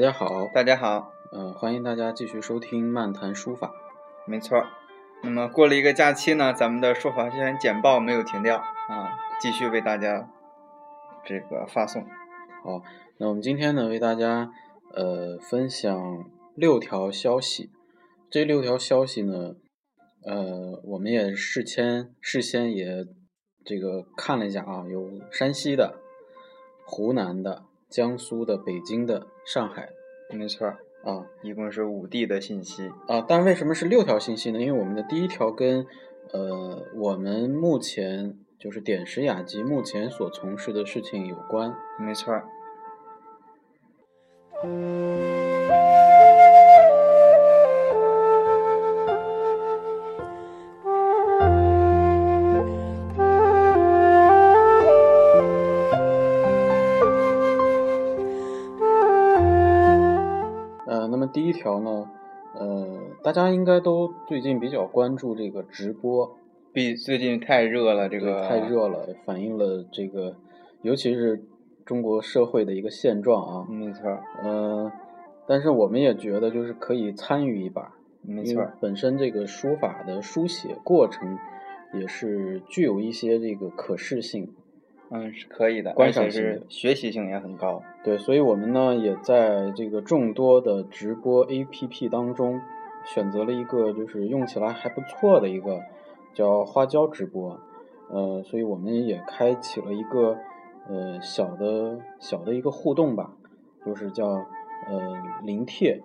家好，大家好，嗯、欢迎大家继续收听漫谈书法。没错儿。那么过了一个假期呢，咱们的书法轩简报没有停掉啊，继续为大家这个发送。好，那我们今天呢，为大家呃分享六条消息。这六条消息呢，呃，我们也事先事先也这个看了一下啊，有山西的、湖南的、江苏的、北京的、上海没错儿，啊一共是五地的信息。啊。但为什么是六条信息呢？因为我们的第一条跟呃我们目前就是点石雅集目前所从事的事情有关。没错儿，么第一条呢，呃，大家应该都最近比较关注这个直播，毕最近太热了，这个太热了，反映了这个，尤其是中国社会的一个现状啊。没错儿，呃，但是我们也觉得就是可以参与一把，没错儿，本身这个书法的书写过程也是具有一些这个可视性。嗯，是可以的，而且观赏性是学习性也很高。对，所以我们呢也在这个众多的直播 APP 当中，选择了一个就是用起来还不错的一个叫花椒直播，呃，所以我们也开启了一个呃小的小的一个互动吧，就是叫呃临帖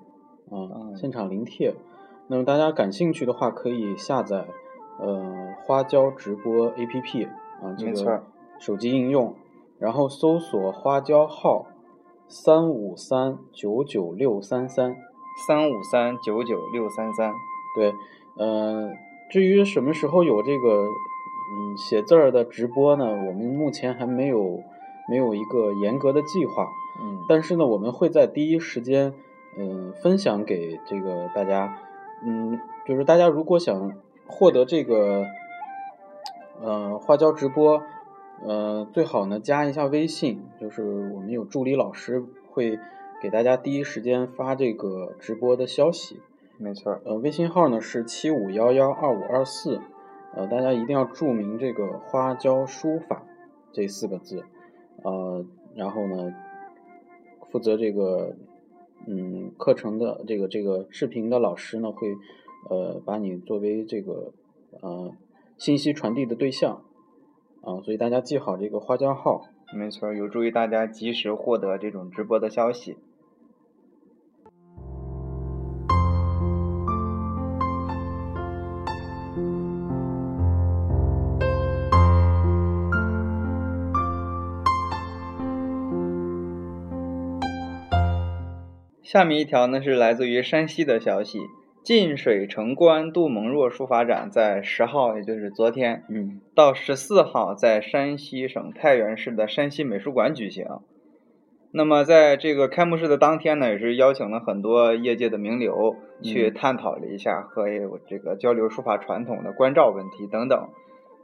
啊、嗯现场临帖。那么大家感兴趣的话，可以下载呃花椒直播 APP 啊，这个没错儿手机应用，然后搜索花椒号三五三九九六三三。三五三九九六三三，对，呃，至于什么时候有这个嗯写字儿的直播呢？我们目前还没有没有一个严格的计划，嗯，但是呢，我们会在第一时间嗯、分享给这个大家，嗯，就是大家如果想获得这个呃花椒直播，呃，最好呢加一下微信，就是我们有助理老师会给大家第一时间发这个直播的消息。没错，呃，微信号呢是七五幺幺二五二四，呃，大家一定要注明这个“花椒书法”这四个字，呃，然后呢，负责这个嗯课程的这个这个视频的老师呢会呃把你作为这个呃信息传递的对象，啊、所以大家记好这个花椒号。没错，有助于大家及时获得这种直播的消息。下面一条呢是来自于山西的消息，晋水城关杜蒙若书法展在十号，也就是昨天嗯到十四号在山西省太原市的山西美术馆举行。那么在这个开幕式的当天呢，也是邀请了很多业界的名流去嗯探讨了一下和有这个交流书法传统的关照问题等等。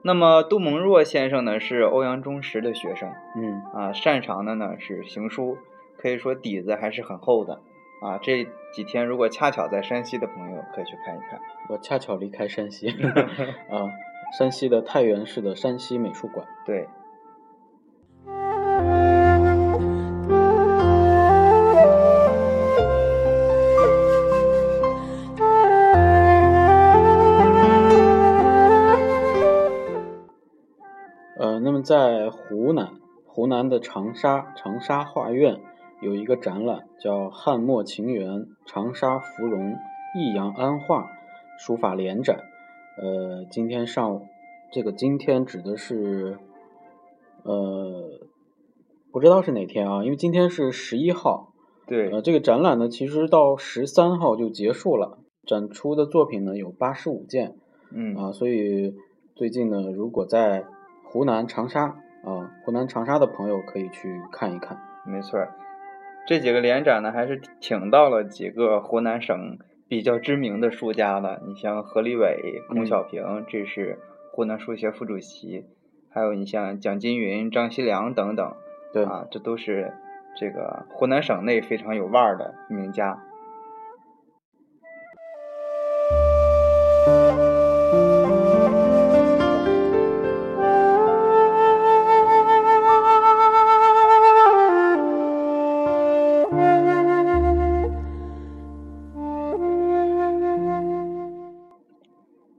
那么杜蒙若先生呢是欧阳中石的学生嗯啊，擅长的呢是行书，可以说底子还是很厚的啊。这几天如果恰巧在山西的朋友可以去看一看。我恰巧离开山西 啊，山西的太原市的山西美术馆。对，呃，那么在湖南，湖南的长沙长沙画院有一个展览，叫“汉末情缘长沙芙蓉益阳安化书法联展”。呃，今天上午，这个今天指的是，呃，不知道是哪天啊？因为今天是十一号。对，呃，这个展览呢，其实到十三号就结束了，展出的作品呢有八十五件。嗯啊，所以最近呢，如果在湖南长沙啊，湖南长沙的朋友可以去看一看。没错儿，这几个联展呢，还是请到了几个湖南省比较知名的书家的。你像何立伟、孔小平，这是湖南书协副主席；还有你像蒋金云、张锡良等等，对，啊，这都是这个湖南省内非常有腕儿的名家。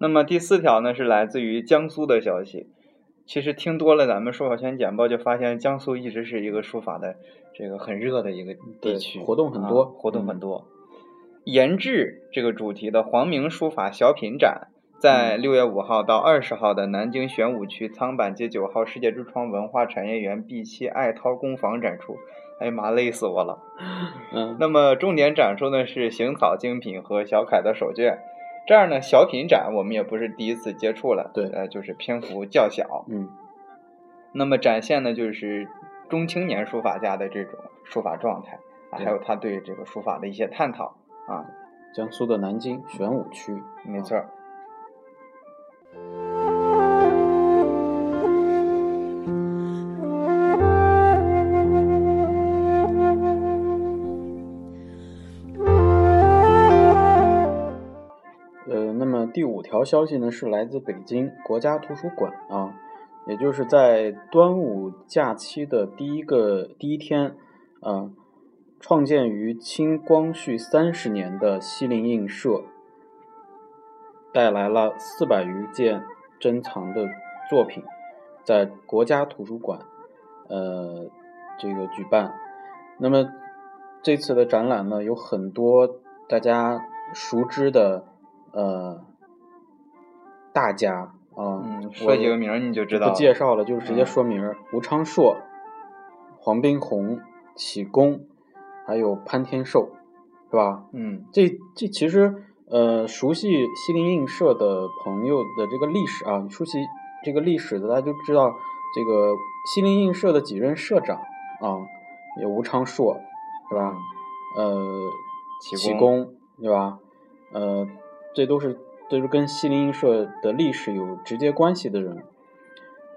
那么第四条呢，是来自于江苏的消息。其实听多了咱们书法圈简报，就发现江苏一直是一个书法的这个很热的一个地区，活动很多，活动很多。研制这个主题的黄明书法小品展，在六月五号到二十号的南京玄武区仓板街九号世界之窗文化产业园 B 七爱涛工坊展出。哎呀妈，累死我了。嗯，那么重点展出的是行草精品和小楷的手卷。这样呢，小品展我们也不是第一次接触了，对，呃，就是篇幅较小，嗯，那么展现的就是中青年书法家的这种书法状态啊，还有他对这个书法的一些探讨啊。江苏的南京玄武区，没错。第条消息呢，是来自北京国家图书馆啊，也就是在端午假期的第一个第一天，啊，创建于清光绪三十年的西泠印社，带来了四百余件珍藏的作品，在国家图书馆，呃，这个举办。那么这次的展览呢，有很多大家熟知的，呃。大家啊，说几个名你就知道。不介绍了，就是直接说名：吴昌硕、黄宾虹、启功，还有潘天寿，是吧？嗯，这这其实呃，熟悉西泠印社的朋友的这个历史啊，熟悉这个历史的，大家就知道这个西泠印社的几任社长啊，有吴昌硕，是吧？呃，启功，对吧？呃，这都是。都是跟西泠印社的历史有直接关系的人，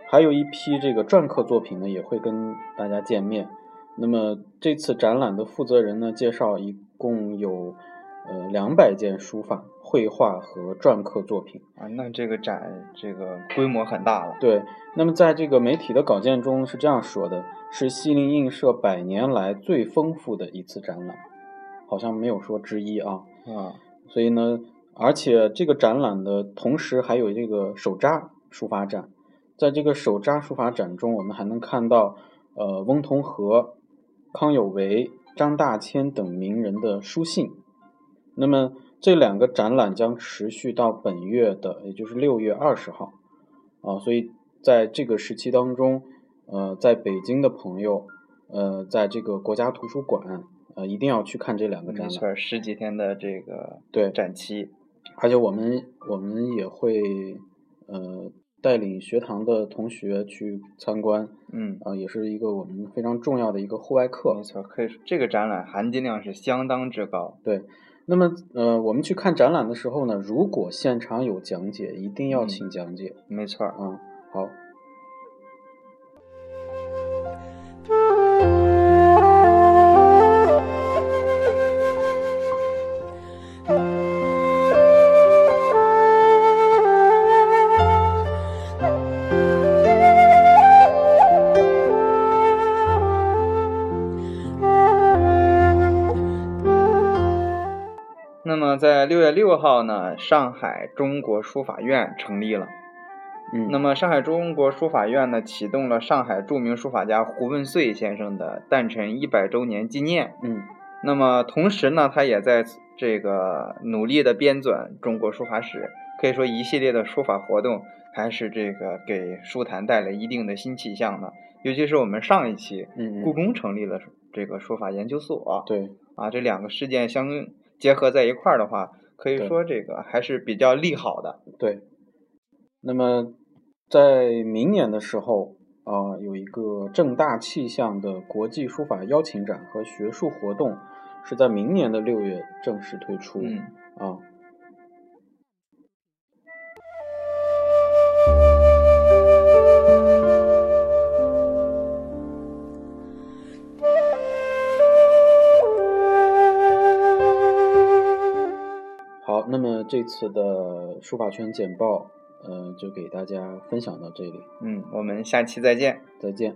还有一批这个篆刻作品呢，也会跟大家见面。那么这次展览的负责人呢，介绍一共有呃两百件书法、绘画和篆刻作品啊。那这个展这个规模很大了。对，那么在这个媒体的稿件中是这样说的：是西泠印社百年来最丰富的一次展览，好像没有说之一啊。啊，所以呢。而且这个展览的同时还有这个手札书法展，在这个手札书法展中，我们还能看到呃翁同龢、康有为、张大千等名人的书信。那么这两个展览将持续到本月的，也就是六月二十号啊。所以在这个时期当中，呃，在北京的朋友，呃，在这个国家图书馆，呃，一定要去看这两个展览。没错，十几天的这个对展期。而且我们我们也会呃带领学堂的同学去参观，嗯啊，也是一个我们非常重要的一个户外课。没错，可以这个展览含金量是相当之高。对，那么呃我们去看展览的时候呢，如果现场有讲解，一定要请讲解。没错，啊，好。六月六号呢，上海中国书法院成立了。嗯，那么上海中国书法院呢，启动了上海著名书法家胡文岁先生的诞辰一百周年纪念。嗯，那么同时呢，他也在这个努力的编纂中国书法史，可以说一系列的书法活动还是这个给书坛带来一定的新气象的。尤其是我们上一期，嗯，故宫成立了这个书法研究所。对，啊，这两个事件相。结合在一块儿的话，可以说这个还是比较利好的。对。那么，在明年的时候啊，有一个正大气象的国际书法邀请展和学术活动，是在明年的六月正式推出。嗯。啊。这次的书法圈简报，呃，就给大家分享到这里，嗯，我们下期再见。再见。